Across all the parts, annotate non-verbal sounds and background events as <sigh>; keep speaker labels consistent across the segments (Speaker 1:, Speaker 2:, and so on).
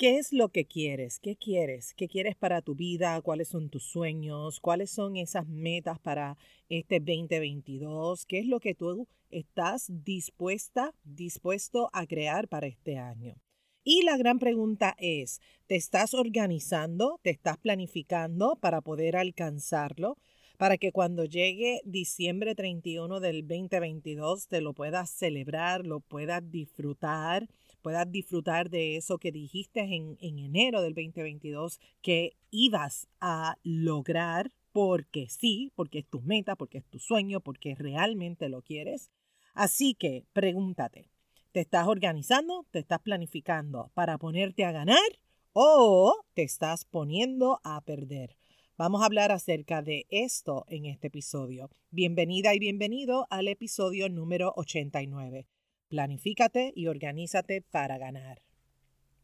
Speaker 1: ¿Qué es lo que quieres? ¿Qué quieres? ¿Qué quieres para tu vida? ¿Cuáles son tus sueños? ¿Cuáles son esas metas para este 2022? ¿Qué es lo que tú estás dispuesta, dispuesto a crear para este año? Y la gran pregunta es, ¿te estás organizando? ¿Te estás planificando para poder alcanzarlo? Para que cuando llegue diciembre 31 del 2022 te lo puedas celebrar, lo puedas disfrutar puedas disfrutar de eso que dijiste en, en enero del 2022 que ibas a lograr porque sí, porque es tu meta, porque es tu sueño, porque realmente lo quieres. Así que pregúntate, ¿te estás organizando? ¿Te estás planificando para ponerte a ganar? ¿O te estás poniendo a perder? Vamos a hablar acerca de esto en este episodio. Bienvenida y bienvenido al episodio número 89. Planifícate y organízate para ganar.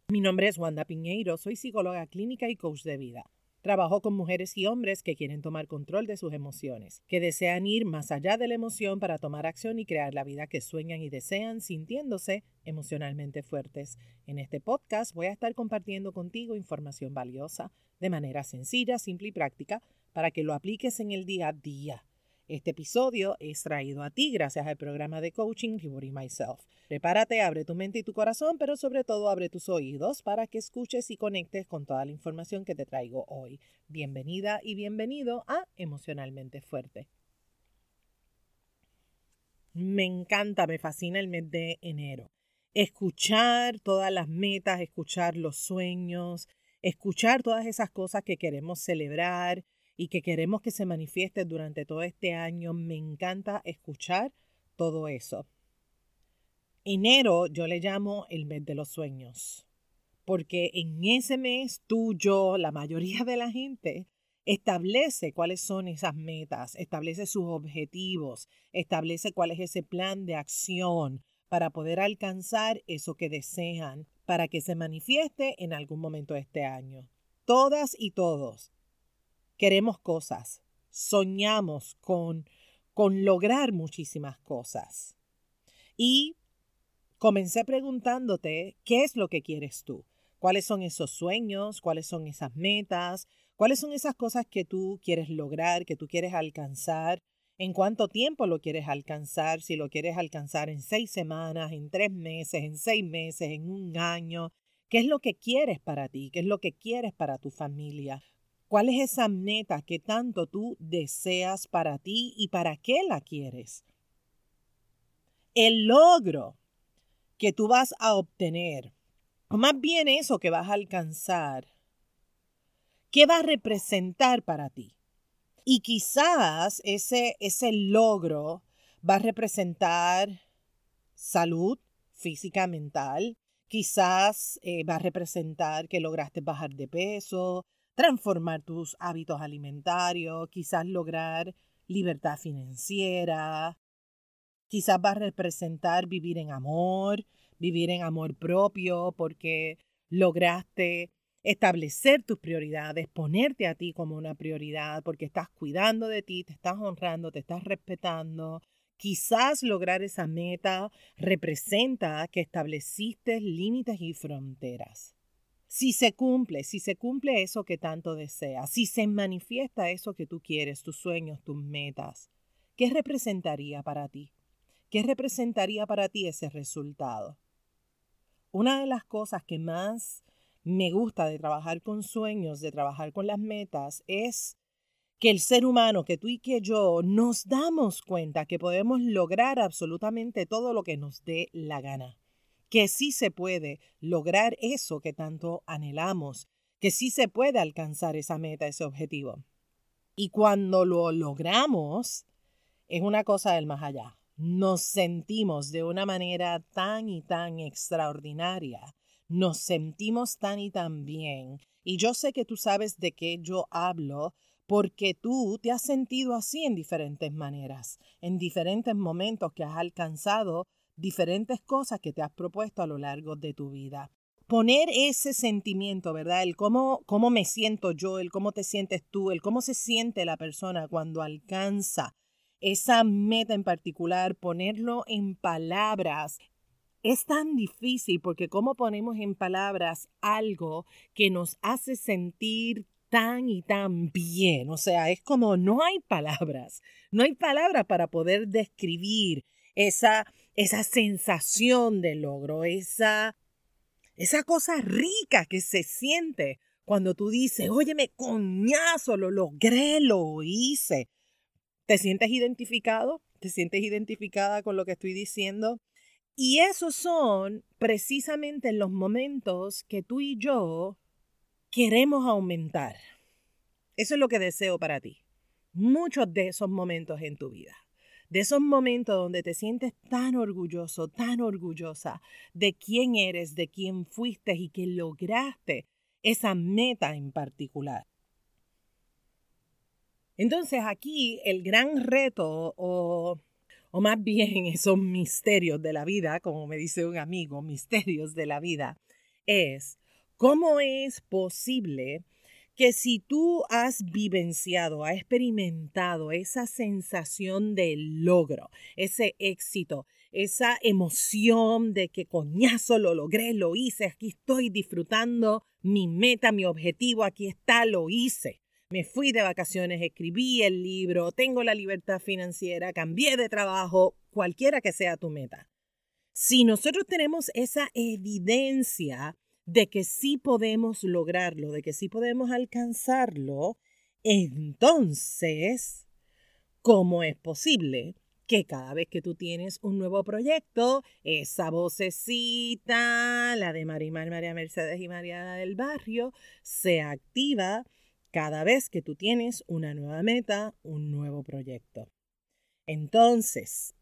Speaker 1: Mi nombre es Wanda Piñeiro, soy psicóloga clínica y coach de vida. Trabajo con mujeres y hombres que quieren tomar control de sus emociones, que desean ir más allá de la emoción para tomar acción y crear la vida que sueñan y desean sintiéndose emocionalmente fuertes. En este podcast voy a estar compartiendo contigo información valiosa de manera sencilla, simple y práctica para que lo apliques en el día a día este episodio es traído a ti gracias al programa de coaching Rewarding Myself. Prepárate, abre tu mente y tu corazón, pero sobre todo abre tus oídos para que escuches y conectes con toda la información que te traigo hoy. Bienvenida y bienvenido a Emocionalmente Fuerte. Me encanta, me fascina el mes de enero. Escuchar todas las metas, escuchar los sueños, escuchar todas esas cosas que queremos celebrar, y que queremos que se manifieste durante todo este año. Me encanta escuchar todo eso. Enero yo le llamo el mes de los sueños, porque en ese mes tú, yo, la mayoría de la gente establece cuáles son esas metas, establece sus objetivos, establece cuál es ese plan de acción para poder alcanzar eso que desean, para que se manifieste en algún momento de este año. Todas y todos queremos cosas, soñamos con, con lograr muchísimas cosas. Y comencé preguntándote, ¿qué es lo que quieres tú? ¿Cuáles son esos sueños? ¿Cuáles son esas metas? ¿Cuáles son esas cosas que tú quieres lograr, que tú quieres alcanzar? ¿En cuánto tiempo lo quieres alcanzar? Si lo quieres alcanzar en seis semanas, en tres meses, en seis meses, en un año. ¿Qué es lo que quieres para ti? ¿Qué es lo que quieres para tu familia? ¿Cuál es esa meta que tanto tú deseas para ti y para qué la quieres? El logro que tú vas a obtener, o más bien eso que vas a alcanzar, ¿qué va a representar para ti? Y quizás ese, ese logro va a representar salud física, mental, quizás eh, va a representar que lograste bajar de peso, transformar tus hábitos alimentarios, quizás lograr libertad financiera, quizás va a representar vivir en amor, vivir en amor propio, porque lograste establecer tus prioridades, ponerte a ti como una prioridad, porque estás cuidando de ti, te estás honrando, te estás respetando. Quizás lograr esa meta representa que estableciste límites y fronteras. Si se cumple, si se cumple eso que tanto deseas, si se manifiesta eso que tú quieres, tus sueños, tus metas, ¿qué representaría para ti? ¿Qué representaría para ti ese resultado? Una de las cosas que más me gusta de trabajar con sueños, de trabajar con las metas, es que el ser humano, que tú y que yo, nos damos cuenta que podemos lograr absolutamente todo lo que nos dé la gana que sí se puede lograr eso que tanto anhelamos, que sí se puede alcanzar esa meta, ese objetivo. Y cuando lo logramos, es una cosa del más allá. Nos sentimos de una manera tan y tan extraordinaria. Nos sentimos tan y tan bien. Y yo sé que tú sabes de qué yo hablo porque tú te has sentido así en diferentes maneras, en diferentes momentos que has alcanzado diferentes cosas que te has propuesto a lo largo de tu vida. Poner ese sentimiento, ¿verdad? El cómo, cómo me siento yo, el cómo te sientes tú, el cómo se siente la persona cuando alcanza esa meta en particular, ponerlo en palabras, es tan difícil porque cómo ponemos en palabras algo que nos hace sentir tan y tan bien. O sea, es como no hay palabras, no hay palabras para poder describir esa, esa sensación de logro, esa, esa cosa rica que se siente cuando tú dices, óyeme, coñazo, lo logré, lo hice. ¿Te sientes identificado? ¿Te sientes identificada con lo que estoy diciendo? Y esos son precisamente los momentos que tú y yo queremos aumentar. Eso es lo que deseo para ti. Muchos de esos momentos en tu vida. De esos momentos donde te sientes tan orgulloso, tan orgullosa de quién eres, de quién fuiste y que lograste esa meta en particular. Entonces aquí el gran reto o, o más bien <laughs> esos misterios de la vida, como me dice un amigo, misterios de la vida, es cómo es posible que si tú has vivenciado, has experimentado esa sensación de logro, ese éxito, esa emoción de que coñazo lo logré, lo hice, aquí estoy disfrutando mi meta, mi objetivo, aquí está, lo hice. Me fui de vacaciones, escribí el libro, tengo la libertad financiera, cambié de trabajo, cualquiera que sea tu meta. Si nosotros tenemos esa evidencia de que sí podemos lograrlo, de que sí podemos alcanzarlo, entonces, ¿cómo es posible que cada vez que tú tienes un nuevo proyecto, esa vocecita, la de Marimar, María Mercedes y Mariana del Barrio, se activa cada vez que tú tienes una nueva meta, un nuevo proyecto. Entonces,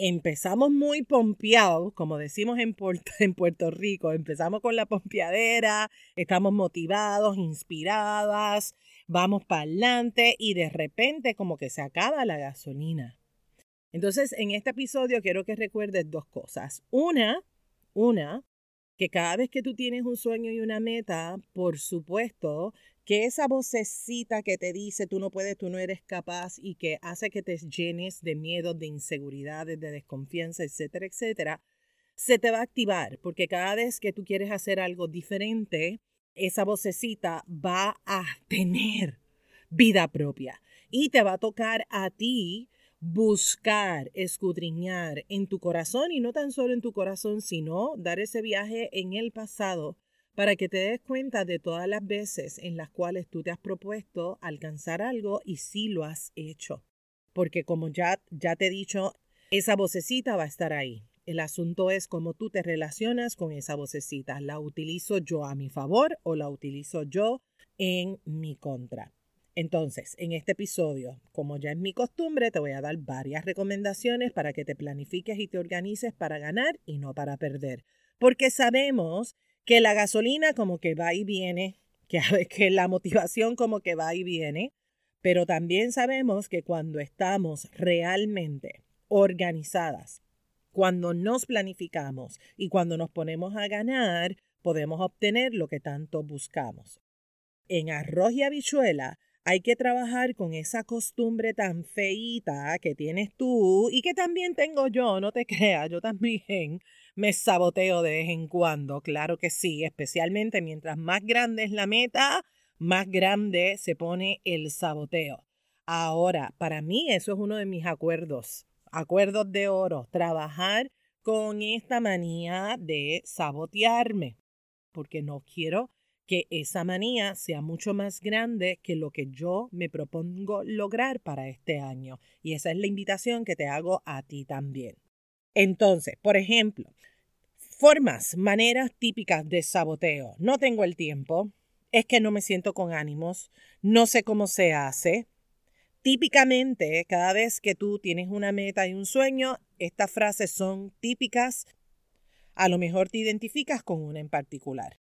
Speaker 1: empezamos muy pompeados, como decimos en Puerto, <laughs> en Puerto Rico, empezamos con la pompeadera, estamos motivados, inspiradas, vamos para adelante y de repente como que se acaba la gasolina. Entonces, en este episodio quiero que recuerdes dos cosas. Una, una, que cada vez que tú tienes un sueño y una meta, por supuesto, que esa vocecita que te dice tú no puedes, tú no eres capaz y que hace que te llenes de miedo, de inseguridades, de desconfianza, etcétera, etcétera, se te va a activar porque cada vez que tú quieres hacer algo diferente, esa vocecita va a tener vida propia y te va a tocar a ti buscar, escudriñar en tu corazón y no tan solo en tu corazón, sino dar ese viaje en el pasado para que te des cuenta de todas las veces en las cuales tú te has propuesto alcanzar algo y sí lo has hecho. Porque como ya, ya te he dicho, esa vocecita va a estar ahí. El asunto es cómo tú te relacionas con esa vocecita. ¿La utilizo yo a mi favor o la utilizo yo en mi contra? Entonces, en este episodio, como ya es mi costumbre, te voy a dar varias recomendaciones para que te planifiques y te organices para ganar y no para perder. Porque sabemos que la gasolina como que va y viene, <laughs> que, la motivación como que va y viene, pero también sabemos que cuando estamos realmente organizadas, cuando nos planificamos y cuando nos ponemos a ganar, podemos obtener lo que tanto buscamos. En arroz y habichuela hay que trabajar con esa costumbre tan feíta que tienes tú y que también tengo yo, no te <laughs> creas, yo también me saboteo de vez en cuando, claro que sí, especialmente mientras más grande es la meta, más grande se pone el saboteo. Ahora, para mí eso es uno de mis acuerdos, acuerdos de oro, trabajar con esta manía de sabotearme, porque no quiero que esa manía sea mucho más grande que lo que yo me propongo lograr para este año. Y esa es la invitación que te hago a ti también. Entonces, por ejemplo, formas, maneras típicas de saboteo. No tengo el tiempo, es que no me siento con ánimos, no sé cómo se hace. Típicamente, cada vez que tú tienes una meta y un sueño, estas frases son típicas. A lo mejor te identificas con una en particular.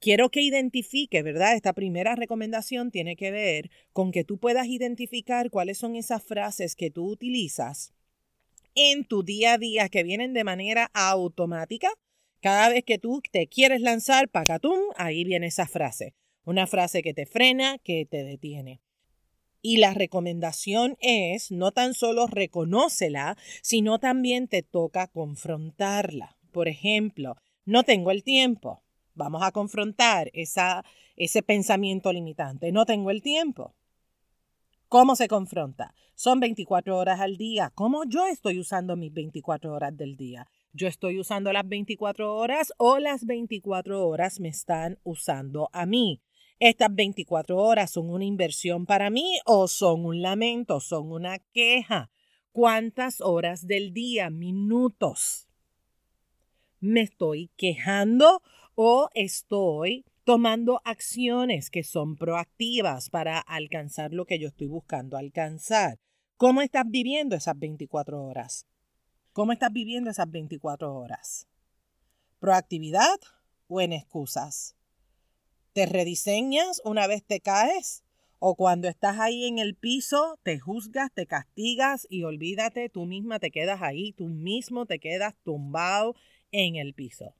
Speaker 1: Quiero que identifique, ¿verdad? Esta primera recomendación tiene que ver con que tú puedas identificar cuáles son esas frases que tú utilizas en tu día a día que vienen de manera automática. Cada vez que tú te quieres lanzar, pacatum, ahí viene esa frase. Una frase que te frena, que te detiene. Y la recomendación es no tan solo reconócela, sino también te toca confrontarla. Por ejemplo, no tengo el tiempo. Vamos a confrontar esa, ese pensamiento limitante. No tengo el tiempo. ¿Cómo se confronta? Son 24 horas al día. ¿Cómo yo estoy usando mis 24 horas del día? ¿Yo estoy usando las 24 horas o las 24 horas me están usando a mí? ¿Estas 24 horas son una inversión para mí o son un lamento, son una queja? ¿Cuántas horas del día, minutos? ¿Me estoy quejando o estoy tomando acciones que son proactivas para alcanzar lo que yo estoy buscando alcanzar? ¿Cómo estás viviendo esas 24 horas? ¿Cómo estás viviendo esas 24 horas? ¿Proactividad o en excusas? ¿Te rediseñas una vez te caes? ¿O cuando estás ahí en el piso, te juzgas, te castigas y olvídate, tú misma te quedas ahí, tú mismo te quedas tumbado en el piso?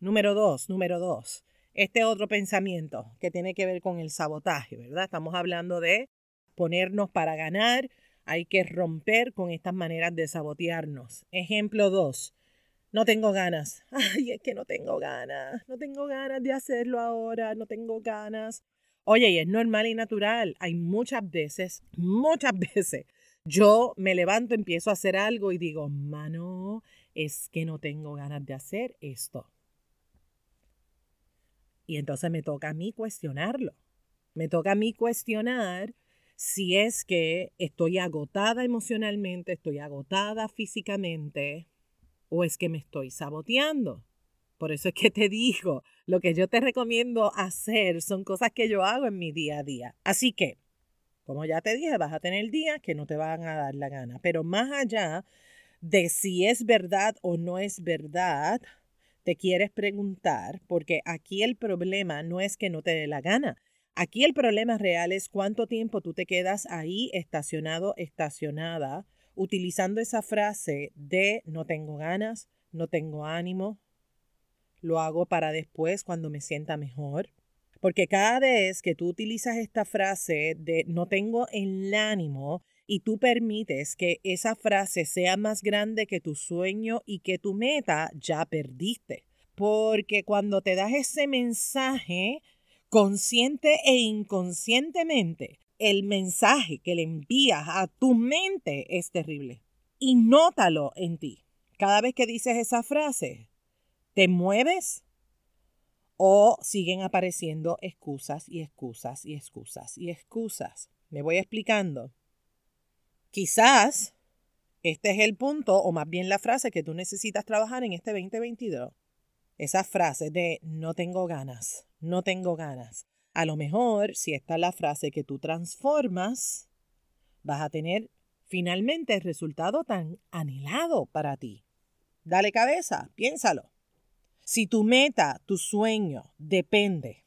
Speaker 1: Número dos, número dos. Este otro pensamiento que tiene que ver con el sabotaje, ¿verdad? Estamos hablando de ponernos para ganar, hay que romper con estas maneras de sabotearnos. Ejemplo dos. No tengo ganas. <laughs> Ay, es que no tengo ganas. No tengo ganas de hacerlo ahora. No tengo ganas. Oye, y es normal y natural. Hay muchas veces, muchas <laughs> veces, yo me levanto, empiezo a hacer algo y digo, mano, es que no tengo ganas de hacer esto. Y entonces me toca a mí cuestionarlo. Me toca a mí cuestionar si es que estoy agotada emocionalmente, estoy agotada físicamente, o es que me estoy saboteando. Por eso es que te digo, lo que yo te recomiendo hacer son cosas que yo hago en mi día a día. Así que, como ya te dije, vas a tener días que no te van a dar la gana. Pero más allá de si es verdad o no es verdad, te quieres preguntar, porque aquí el problema no es que no te dé la gana. Aquí el problema real es cuánto tiempo tú te quedas ahí estacionado, estacionada, utilizando esa frase de no tengo ganas, no tengo ánimo, lo hago para después cuando me sienta mejor. Porque cada vez que tú utilizas esta frase de no tengo el ánimo y tú permites que esa frase sea más grande que tu sueño y que tu meta, ya perdiste. Porque cuando te das ese mensaje, consciente e inconscientemente, el mensaje que le envías a tu mente es terrible. Y nótalo en ti. Cada vez que dices esa frase, ¿te mueves? ¿O siguen apareciendo excusas y excusas y excusas y excusas? Me voy explicando. Quizás este es el punto, o más bien la frase que tú necesitas trabajar en este 2022. Esa frase de no tengo ganas, no tengo ganas. A lo mejor, si esta es la frase que tú transformas, vas a tener finalmente el resultado tan anhelado para ti. Dale cabeza, piénsalo. Si tu meta, tu sueño depende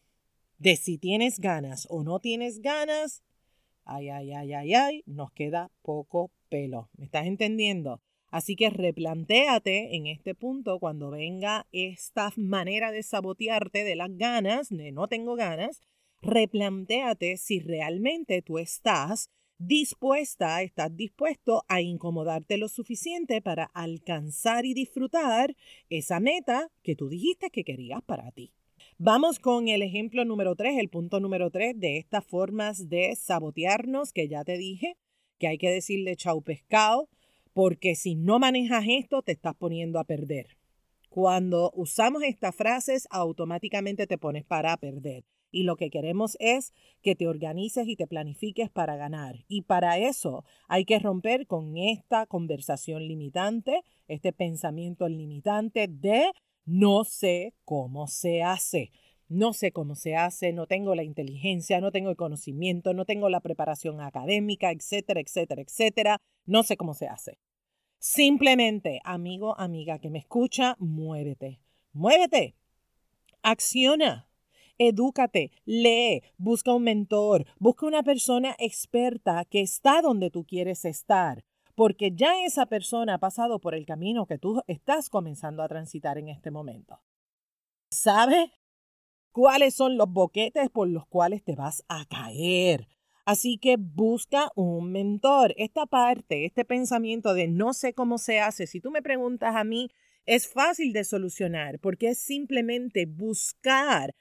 Speaker 1: de si tienes ganas o no tienes ganas, ay, ay, ay, ay, ay, nos queda poco pelo. ¿Me estás entendiendo? Así que replantéate en este punto cuando venga esta manera de sabotearte de las ganas, de no tengo ganas, replantéate si realmente tú estás dispuesta, estás dispuesto a incomodarte lo suficiente para alcanzar y disfrutar esa meta que tú dijiste que querías para ti. Vamos con el ejemplo número 3, el punto número 3 de estas formas de sabotearnos que ya te dije, que hay que decirle chau pescado, porque si no manejas esto te estás poniendo a perder. Cuando usamos estas frases, automáticamente te pones para perder. Y lo que queremos es que te organices y te planifiques para ganar. Y para eso hay que romper con esta conversación limitante, este pensamiento limitante de no sé cómo se hace. No sé cómo se hace, no tengo la inteligencia, no tengo el conocimiento, no tengo la preparación académica, etcétera, etcétera, etcétera. No sé cómo se hace. Simplemente, amigo, amiga que me escucha, muévete. Muévete. Acciona edúcate, lee, busca un mentor, busca una persona experta que está donde tú quieres estar, porque ya esa persona ha pasado por el camino que tú estás comenzando a transitar en este momento. ¿Sabe cuáles son los boquetes por los cuales te vas a caer? Así que busca un mentor. Esta parte, este pensamiento de no sé cómo se hace, si tú me preguntas a mí, es fácil de solucionar porque es simplemente buscar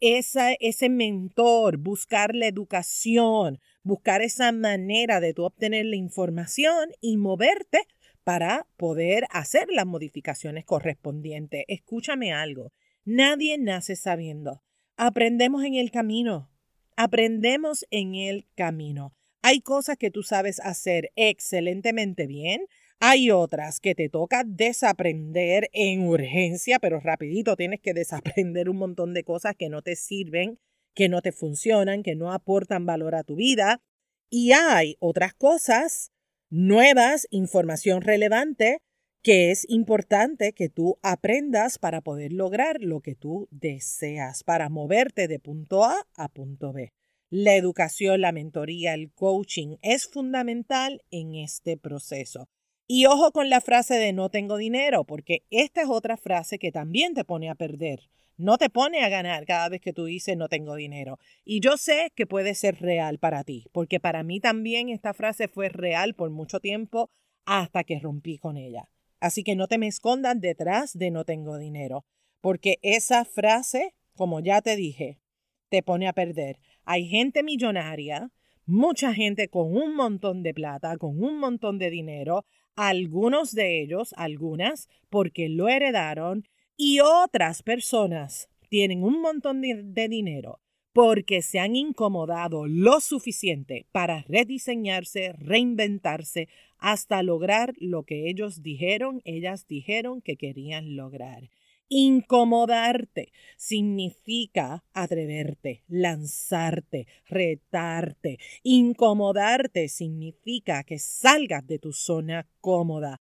Speaker 1: esa, ese mentor, buscar la educación, buscar esa manera de tú obtener la información y moverte para poder hacer las modificaciones correspondientes. Escúchame algo, nadie nace sabiendo. Aprendemos en el camino, aprendemos en el camino. Hay cosas que tú sabes hacer excelentemente bien, hay otras que te toca desaprender en urgencia, pero rapidito tienes que desaprender un montón de cosas que no te sirven, que no te funcionan, que no aportan valor a tu vida. Y hay otras cosas nuevas, información relevante, que es importante que tú aprendas para poder lograr lo que tú deseas, para moverte de punto A a punto B. La educación, la mentoría, el coaching es fundamental en este proceso. Y ojo con la frase de no tengo dinero, porque esta es otra frase que también te pone a perder. No te pone a ganar cada vez que tú dices no tengo dinero. Y yo sé que puede ser real para ti, porque para mí también esta frase fue real por mucho tiempo hasta que rompí con ella. Así que no te me escondas detrás de no tengo dinero, porque esa frase, como ya te dije, te pone a perder. Hay gente millonaria, mucha gente con un montón de plata, con un montón de dinero, algunos de ellos, algunas, porque lo heredaron, y otras personas tienen un montón de, dinero porque se han incomodado lo suficiente para rediseñarse, reinventarse, hasta lograr lo que ellos dijeron, ellas dijeron que querían lograr. Incomodarte significa atreverte, lanzarte, retarte. Incomodarte significa que salgas de tu zona cómoda.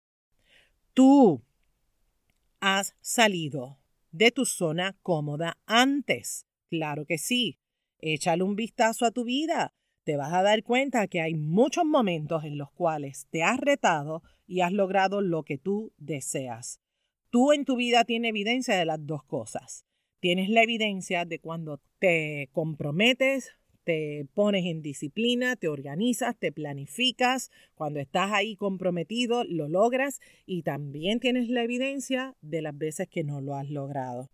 Speaker 1: Tú has salido de tu zona cómoda antes. Claro que sí. Échale un vistazo a tu vida. Te vas a dar cuenta que hay muchos momentos en los cuales te has retado y has logrado lo que tú deseas. Tú en tu vida tienes evidencia de las dos cosas. Tienes la evidencia de cuando te comprometes, te pones en disciplina, te organizas, te planificas, cuando estás ahí comprometido, lo logras y también tienes la evidencia de las veces que no lo has logrado.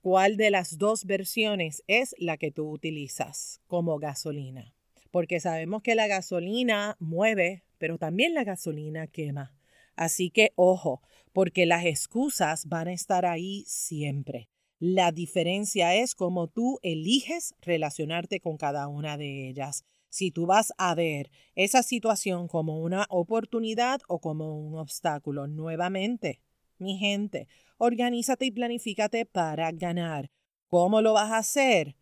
Speaker 1: ¿Cuál de las dos versiones es la que tú utilizas como gasolina? Porque sabemos que la gasolina mueve, pero también la gasolina quema. Así que ojo, porque las excusas van a estar ahí siempre. La diferencia es cómo tú eliges relacionarte con cada una de ellas. Si tú vas a ver esa situación como una oportunidad o como un obstáculo, nuevamente, mi gente, organízate y planifícate para ganar. ¿Cómo lo vas a hacer?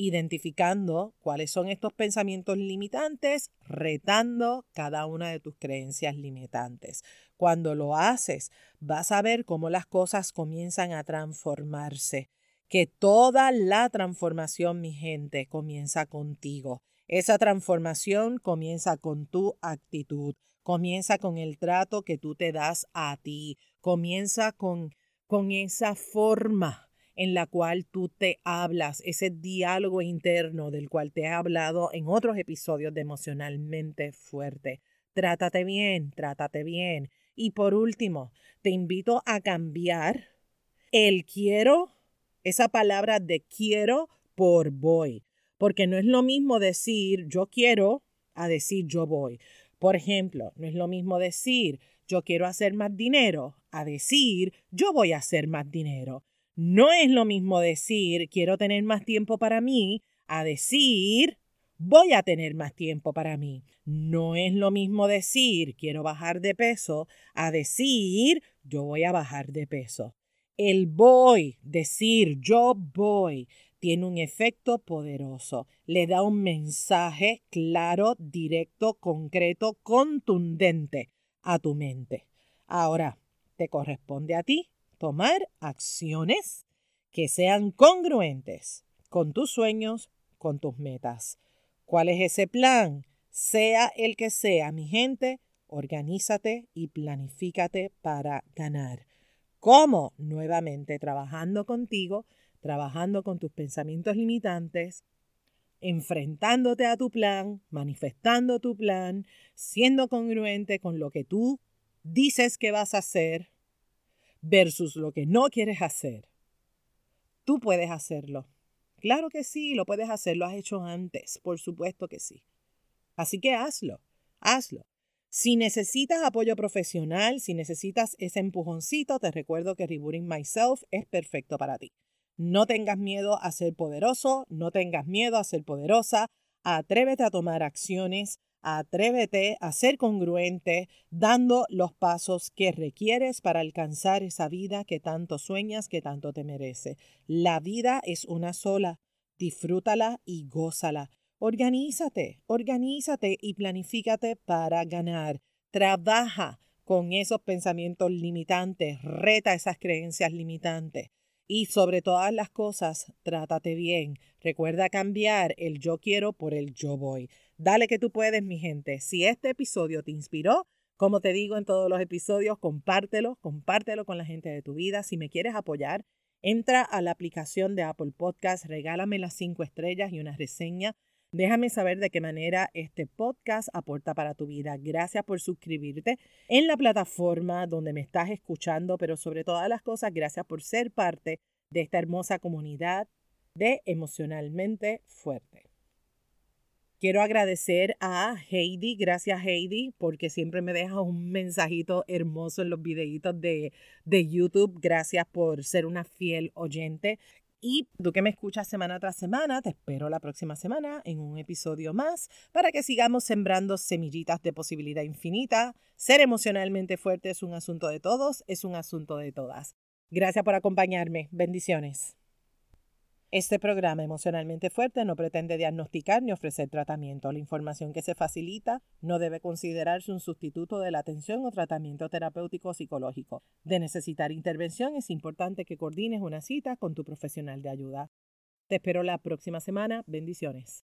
Speaker 1: identificando cuáles son estos pensamientos limitantes, retando cada una de tus creencias limitantes. Cuando lo haces, vas a ver cómo las cosas comienzan a transformarse, que toda la transformación, mi gente, comienza contigo. Esa transformación comienza con tu actitud, comienza con el trato que tú te das a ti, comienza con, con esa forma en la cual tú te hablas, ese diálogo interno del cual te he hablado en otros episodios de emocionalmente fuerte. Trátate bien, trátate bien. Y por último, te invito a cambiar el quiero, esa palabra de quiero por voy, porque no es lo mismo decir yo quiero a decir yo voy. Por ejemplo, no es lo mismo decir yo quiero hacer más dinero a decir yo voy a hacer más dinero. No es lo mismo decir quiero tener más tiempo para mí a decir voy a tener más tiempo para mí. No es lo mismo decir quiero bajar de peso a decir yo voy a bajar de peso. El voy, decir yo voy, tiene un efecto poderoso. Le da un mensaje claro, directo, concreto, contundente a tu mente. Ahora, te corresponde a ti tomar acciones que sean congruentes con tus sueños, con tus metas. ¿Cuál es ese plan? Sea el que sea, mi gente, organízate y planifícate para ganar. ¿Cómo? Nuevamente trabajando contigo, trabajando con tus pensamientos limitantes, enfrentándote a tu plan, manifestando tu plan, siendo congruente con lo que tú dices que vas a hacer versus lo que no quieres hacer. Tú puedes hacerlo. Claro que sí, lo puedes hacer, lo has hecho antes, por supuesto que sí. Así que hazlo, hazlo. Si necesitas apoyo profesional, si necesitas ese empujoncito, te recuerdo que Rebooting Myself es perfecto para ti. No tengas miedo a ser poderoso, no tengas miedo a ser poderosa, atrévete a tomar acciones, atrévete a ser congruente, dando los pasos que requieres para alcanzar esa vida que tanto sueñas, que tanto te merece. La vida es una sola, disfrútala y gózala. Organízate, organízate y planifícate para ganar. Trabaja con esos pensamientos limitantes, reta esas creencias limitantes. Y sobre todas las cosas, trátate bien. Recuerda cambiar el yo quiero por el yo voy. Dale que tú puedes, mi gente. Si este episodio te inspiró, como te digo en todos los episodios, compártelo, compártelo con la gente de tu vida. Si me quieres apoyar, entra a la aplicación de Apple Podcast, regálame las cinco estrellas y una reseña. Déjame saber de qué manera este podcast aporta para tu vida. Gracias por suscribirte en la plataforma donde me estás escuchando, pero sobre todas las cosas, gracias por ser parte de esta hermosa comunidad de emocionalmente fuerte. Quiero agradecer a Heidi, gracias Heidi, porque siempre me deja un mensajito hermoso en los videitos de, de YouTube. Gracias por ser una fiel oyente. Y tú que me escuchas semana tras semana, te espero la próxima semana en un episodio más para que sigamos sembrando semillitas de posibilidad infinita. Ser emocionalmente fuerte es un asunto de todos, es un asunto de todas. Gracias por acompañarme. Bendiciones. Este programa emocionalmente fuerte no pretende diagnosticar ni ofrecer tratamiento. La información que se facilita no debe considerarse un sustituto de la atención o tratamiento terapéutico psicológico. De necesitar intervención es importante que coordines una cita con tu profesional de ayuda. Te espero la próxima semana. Bendiciones.